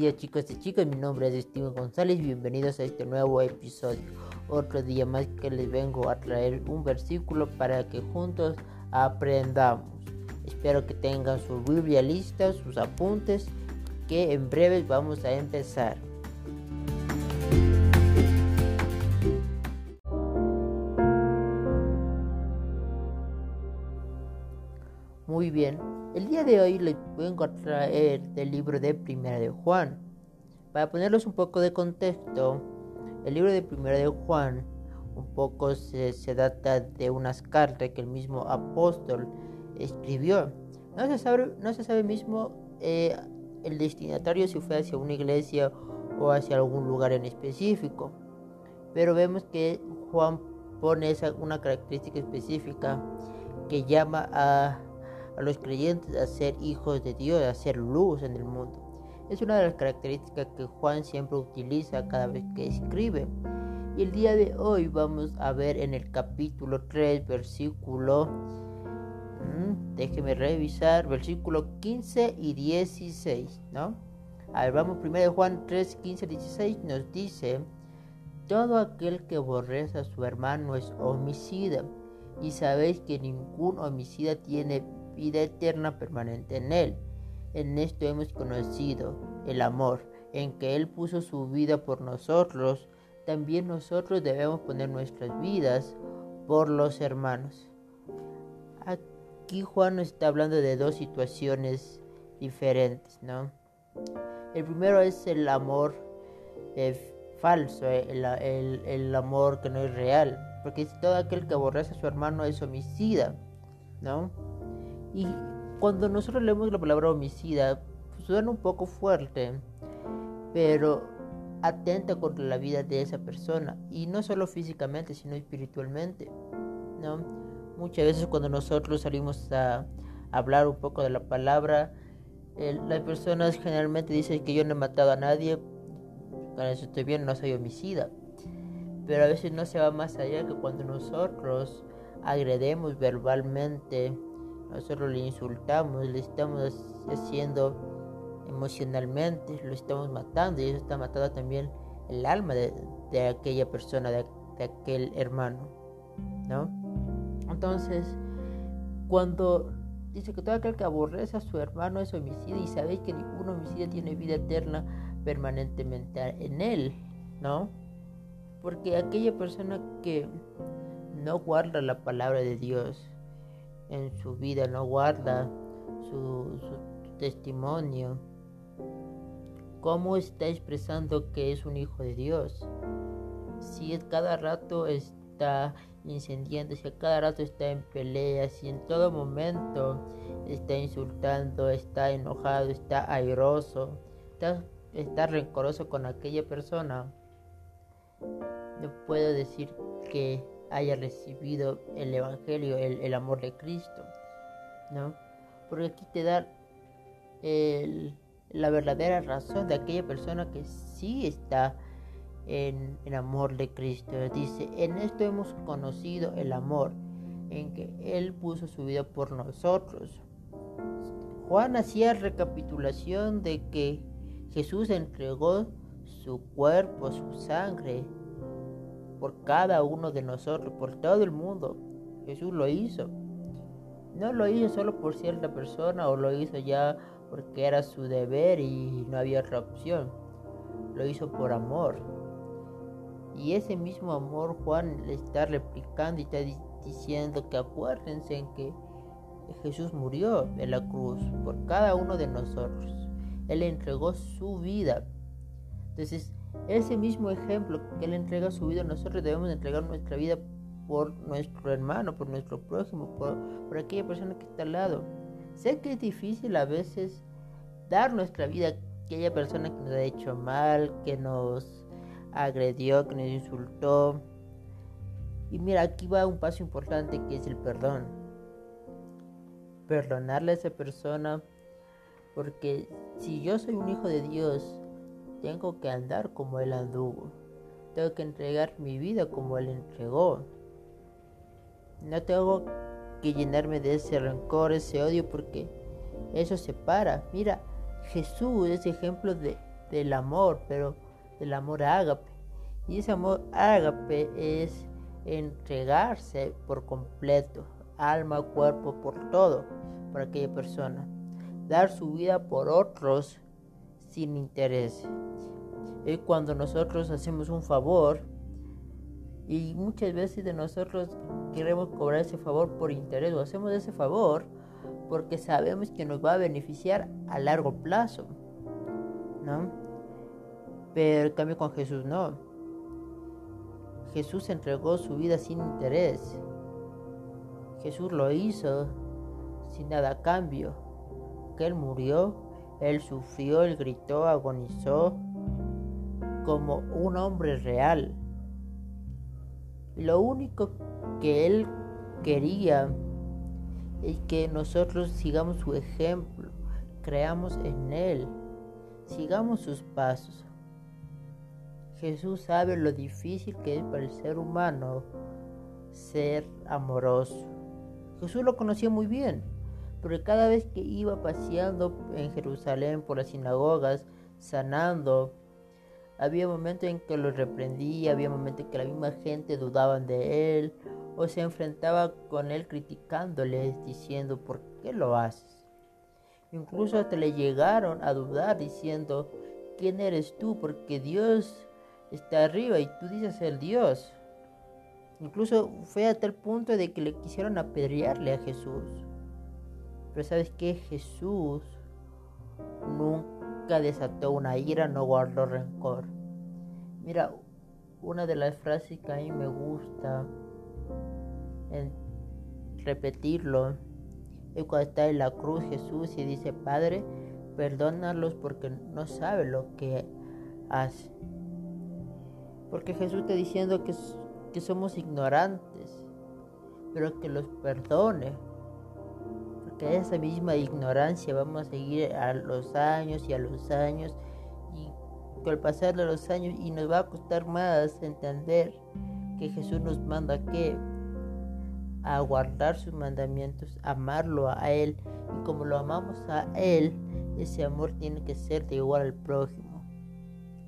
Días chicos y chicas, mi nombre es Steven González, bienvenidos a este nuevo episodio. Otro día más que les vengo a traer un versículo para que juntos aprendamos. Espero que tengan su Biblia lista, sus apuntes, que en breve vamos a empezar. Muy bien, el día de hoy les vengo a traer del libro de Primera de Juan. Para ponerles un poco de contexto, el libro de Primera de Juan un poco se, data de unas cartas que el mismo apóstol escribió. No se sabe, no se sabe mismo eh, el destinatario si fue hacia una iglesia o hacia algún lugar en específico. Pero vemos que Juan pone esa, una característica específica que llama a a los creyentes a ser hijos de Dios, a ser luz en el mundo. Es una de las características que Juan siempre utiliza cada vez que escribe. Y el día de hoy vamos a ver en el capítulo 3, versículo... Mm, déjeme revisar, versículo 15 y 16, ¿no? A ver, vamos primero de Juan 3, 15 y 16, nos dice, todo aquel que aborrece a su hermano es homicida, y sabéis que ningún homicida tiene vida eterna permanente en Él. En esto hemos conocido el amor, en que Él puso su vida por nosotros, también nosotros debemos poner nuestras vidas por los hermanos. Aquí Juan nos está hablando de dos situaciones diferentes, ¿no? El primero es el amor eh, falso, eh, el, el, amor que no es real, porque todo aquel que aborrece a su hermano es homicida, ¿no? Y cuando nosotros leemos la palabra homicida, pues, suena un poco fuerte, pero atenta contra la vida de esa persona. Y no solo físicamente, sino espiritualmente. ¿no? Muchas veces cuando nosotros salimos a hablar un poco de la palabra, las personas generalmente dicen que yo no he matado a nadie, con eso estoy bien, no soy homicida. Pero a veces no se va más allá que cuando nosotros agredemos verbalmente nosotros le insultamos, le estamos haciendo emocionalmente, lo estamos matando y eso está matando también el alma de, aquella persona, de, aquel hermano, ¿no? Entonces, cuando dice que todo aquel que aborrece a su hermano es homicida y sabéis que ningún homicida tiene vida eterna permanentemente en él, ¿no? Porque aquella persona que no guarda la palabra de Dios, en su vida, no guarda su, testimonio. ¿Cómo está expresando que es un hijo de Dios? Si cada rato está incendiando, si a cada rato está en pelea, si en todo momento está insultando, está enojado, está airoso, está rencoroso con aquella persona, no puedo decir que haya recibido el Evangelio, el, amor de Cristo, ¿no? Porque aquí te da la verdadera razón de aquella persona que sí está en, en amor de Cristo. Dice, en esto hemos conocido el amor, en que Él puso su vida por nosotros. Juan hacía recapitulación de que Jesús entregó su cuerpo, su sangre, por cada uno de nosotros, por todo el mundo. Jesús lo hizo. No lo hizo solo por cierta persona o lo hizo ya porque era su deber y no había otra opción. Lo hizo por amor. Y ese mismo amor Juan le está replicando y está diciendo que acuérdense en que Jesús murió en la cruz por cada uno de nosotros. Él entregó su vida. Entonces, ese mismo ejemplo que Él entrega su vida, nosotros debemos entregar nuestra vida por nuestro hermano, por nuestro prójimo, por, aquella persona que está al lado. Sé que es difícil a veces dar nuestra vida a aquella persona que nos ha hecho mal, que nos agredió, que nos insultó. Y mira, aquí va un paso importante que es el perdón. Perdonarle a esa persona, porque si yo soy un hijo de Dios, tengo que andar como Él anduvo. Tengo que entregar mi vida como Él entregó. No tengo que llenarme de ese rencor, ese odio, porque eso separa. Mira, Jesús es ejemplo de, del amor, pero del amor ágape. Y ese amor ágape es entregarse por completo, alma, cuerpo, por todo, para aquella persona. Dar su vida por otros sin interés. Es cuando nosotros hacemos un favor y muchas veces de nosotros queremos cobrar ese favor por interés o hacemos ese favor porque sabemos que nos va a beneficiar a largo plazo. ¿No? Pero en cambio con Jesús no. Jesús entregó su vida sin interés. Jesús lo hizo sin nada a cambio. Que Él murió, Él sufrió, Él gritó, agonizó como un hombre real. Lo único que Él quería es que nosotros sigamos su ejemplo, creamos en Él, sigamos sus pasos. Jesús sabe lo difícil que es para el ser humano ser amoroso. Jesús lo conocía muy bien, pero cada vez que iba paseando en Jerusalén por las sinagogas, sanando, había momentos en que lo reprendía, había momentos en que la misma gente dudaban de él o se enfrentaba con él criticándole, diciendo, ¿por qué lo haces? Incluso hasta le llegaron a dudar diciendo, ¿quién eres tú? Porque Dios está arriba y tú dices ser Dios. Incluso fue a tal punto de que le quisieron apedrearle a Jesús. Pero sabes que Jesús nunca desató una ira, no guardó rencor. Mira, una de las frases que a mí me gusta en repetirlo es cuando está en la cruz Jesús y dice, Padre, perdónalos porque no saben lo que hacen. Porque Jesús está diciendo que, que somos ignorantes, pero que los perdone. Porque esa misma ignorancia vamos a seguir a los años y a los años y el pasar de los años y nos va a costar más entender que Jesús nos manda que a guardar sus mandamientos, amarlo a Él y como lo amamos a Él, ese amor tiene que ser de igual al prójimo.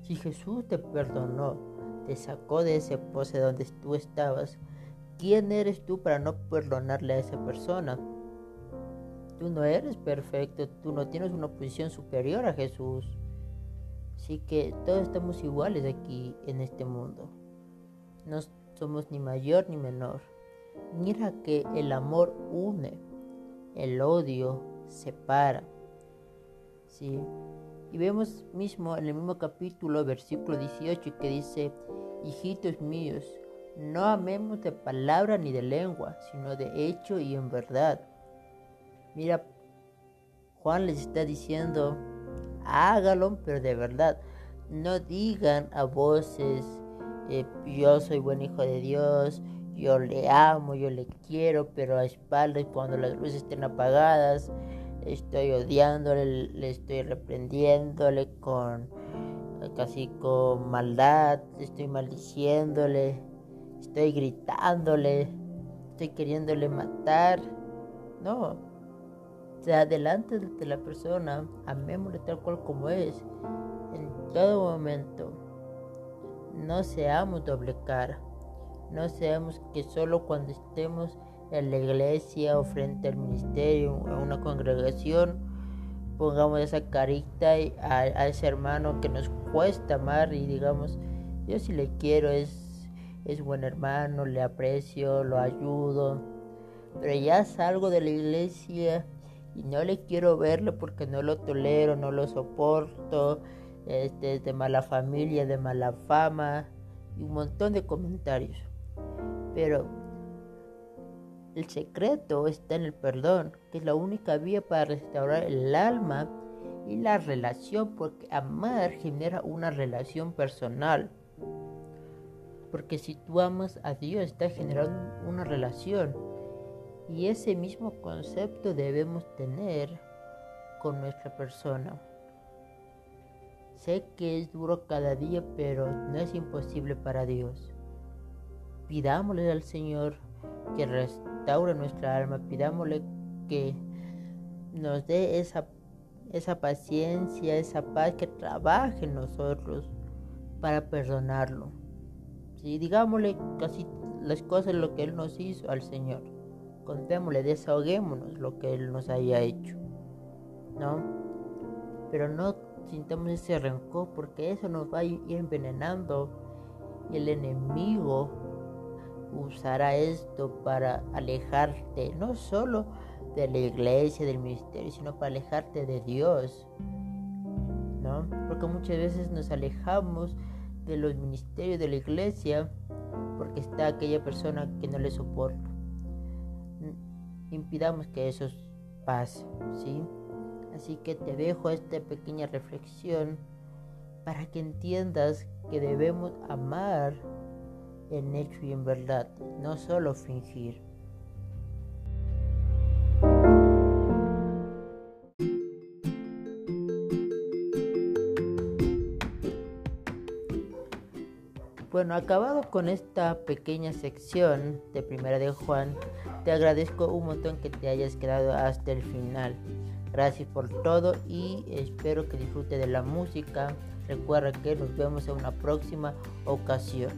Si Jesús te perdonó, te sacó de ese pose donde tú estabas, ¿quién eres tú para no perdonarle a esa persona? Tú no eres perfecto, tú no tienes una posición superior a Jesús. Así que todos estamos iguales aquí en este mundo. No somos ni mayor ni menor. Mira que el amor une, el odio separa. ¿Sí? Y vemos mismo en el mismo capítulo, versículo 18, que dice, hijitos míos, no amemos de palabra ni de lengua, sino de hecho y en verdad. Mira, Juan les está diciendo, hágalo, pero de verdad. No digan a voces, eh, yo soy buen hijo de Dios, yo le amo, yo le quiero, pero a espaldas cuando las luces estén apagadas estoy odiándole, le estoy reprendiéndole con casi con maldad, estoy maldiciéndole, estoy gritándole, estoy queriéndole matar. No. O sea, delante de la persona, amémosle tal cual como es, en todo momento. No seamos doble cara. No seamos que solo cuando estemos en la iglesia o frente al ministerio, en una congregación, pongamos esa carita a, ese hermano que nos cuesta amar y digamos, yo si le quiero, es, es buen hermano, le aprecio, lo ayudo, pero ya salgo de la iglesia y no le quiero verlo porque no lo tolero, no lo soporto, este, es de mala familia, de mala fama y un montón de comentarios. Pero el secreto está en el perdón, que es la única vía para restaurar el alma y la relación, porque amar genera una relación personal. Porque si tú amas a Dios, está generando una relación. Y ese mismo concepto debemos tener con nuestra persona. Sé que es duro cada día, pero no es imposible para Dios. Pidámosle al Señor que restaure nuestra alma, pidámosle que nos dé esa, esa paciencia, esa paz que trabaje en nosotros para perdonarlo. Si digámosle casi las cosas lo que Él nos hizo al Señor. Contémosle, desahoguémonos lo que Él nos haya hecho. ¿No? Pero no sintamos ese rencor porque eso nos va a ir envenenando y el enemigo usará esto para alejarte no solo de la iglesia, del ministerio, sino para alejarte de Dios. ¿No? Porque muchas veces nos alejamos de los ministerios de la iglesia porque está aquella persona que no le soporta. Impidamos que eso pase, ¿sí? Así que te dejo esta pequeña reflexión para que entiendas que debemos amar en hecho y en verdad, no solo fingir. Bueno, acabado con esta pequeña sección de Primera de Juan, te agradezco un montón que te hayas quedado hasta el final. Gracias por todo y espero que disfrute de la música. Recuerda que nos vemos en una próxima ocasión.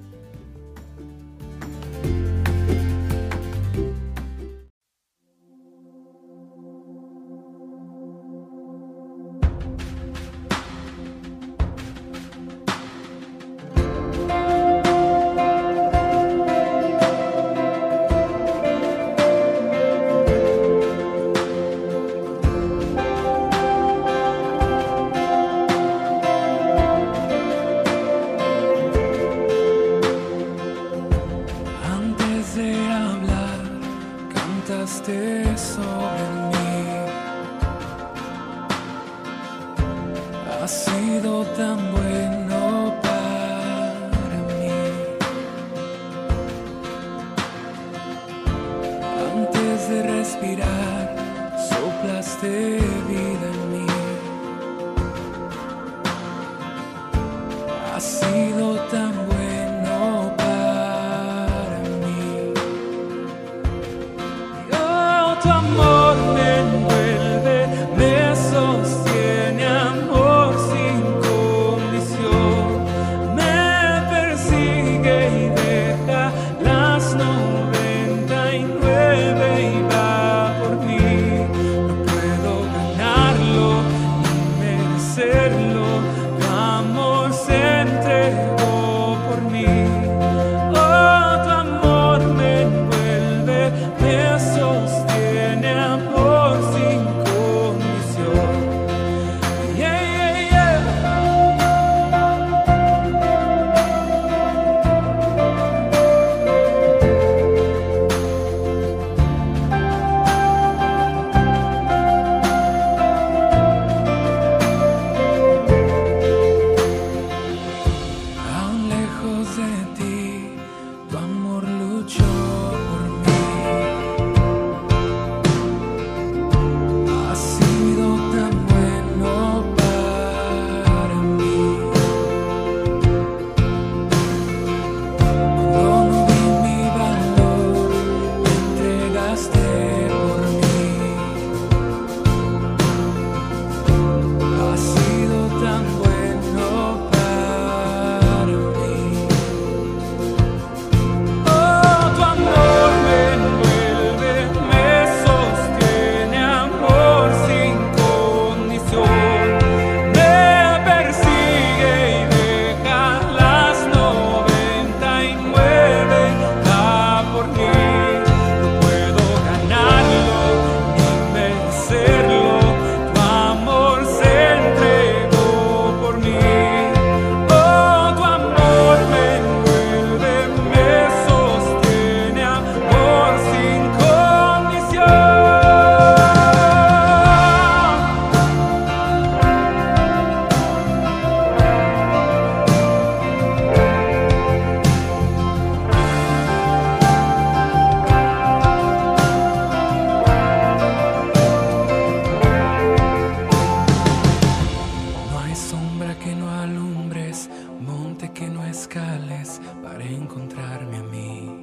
para encontrarme a mí.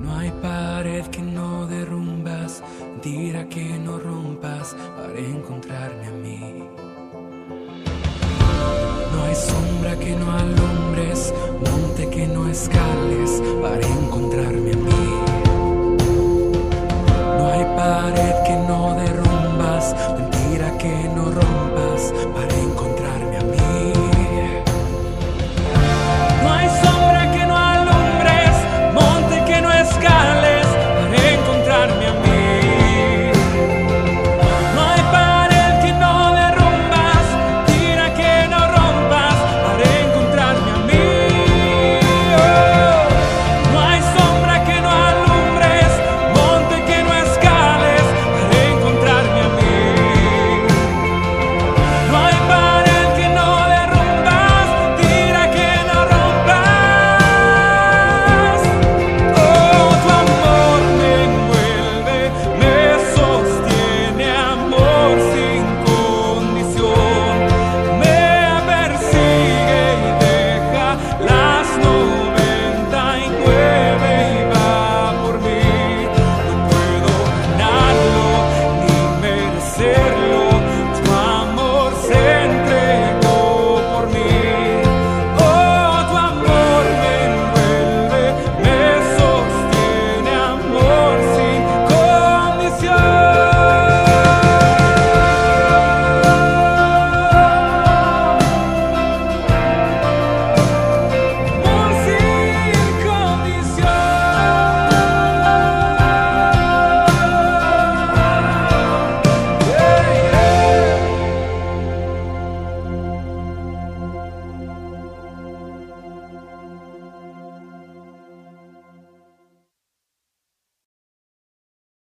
No hay pared que no derrumbas, tira que no rompas para encontrarme a mí. No hay sombra que no alumbres, monte que no escales para encontrarme a mí. No hay pared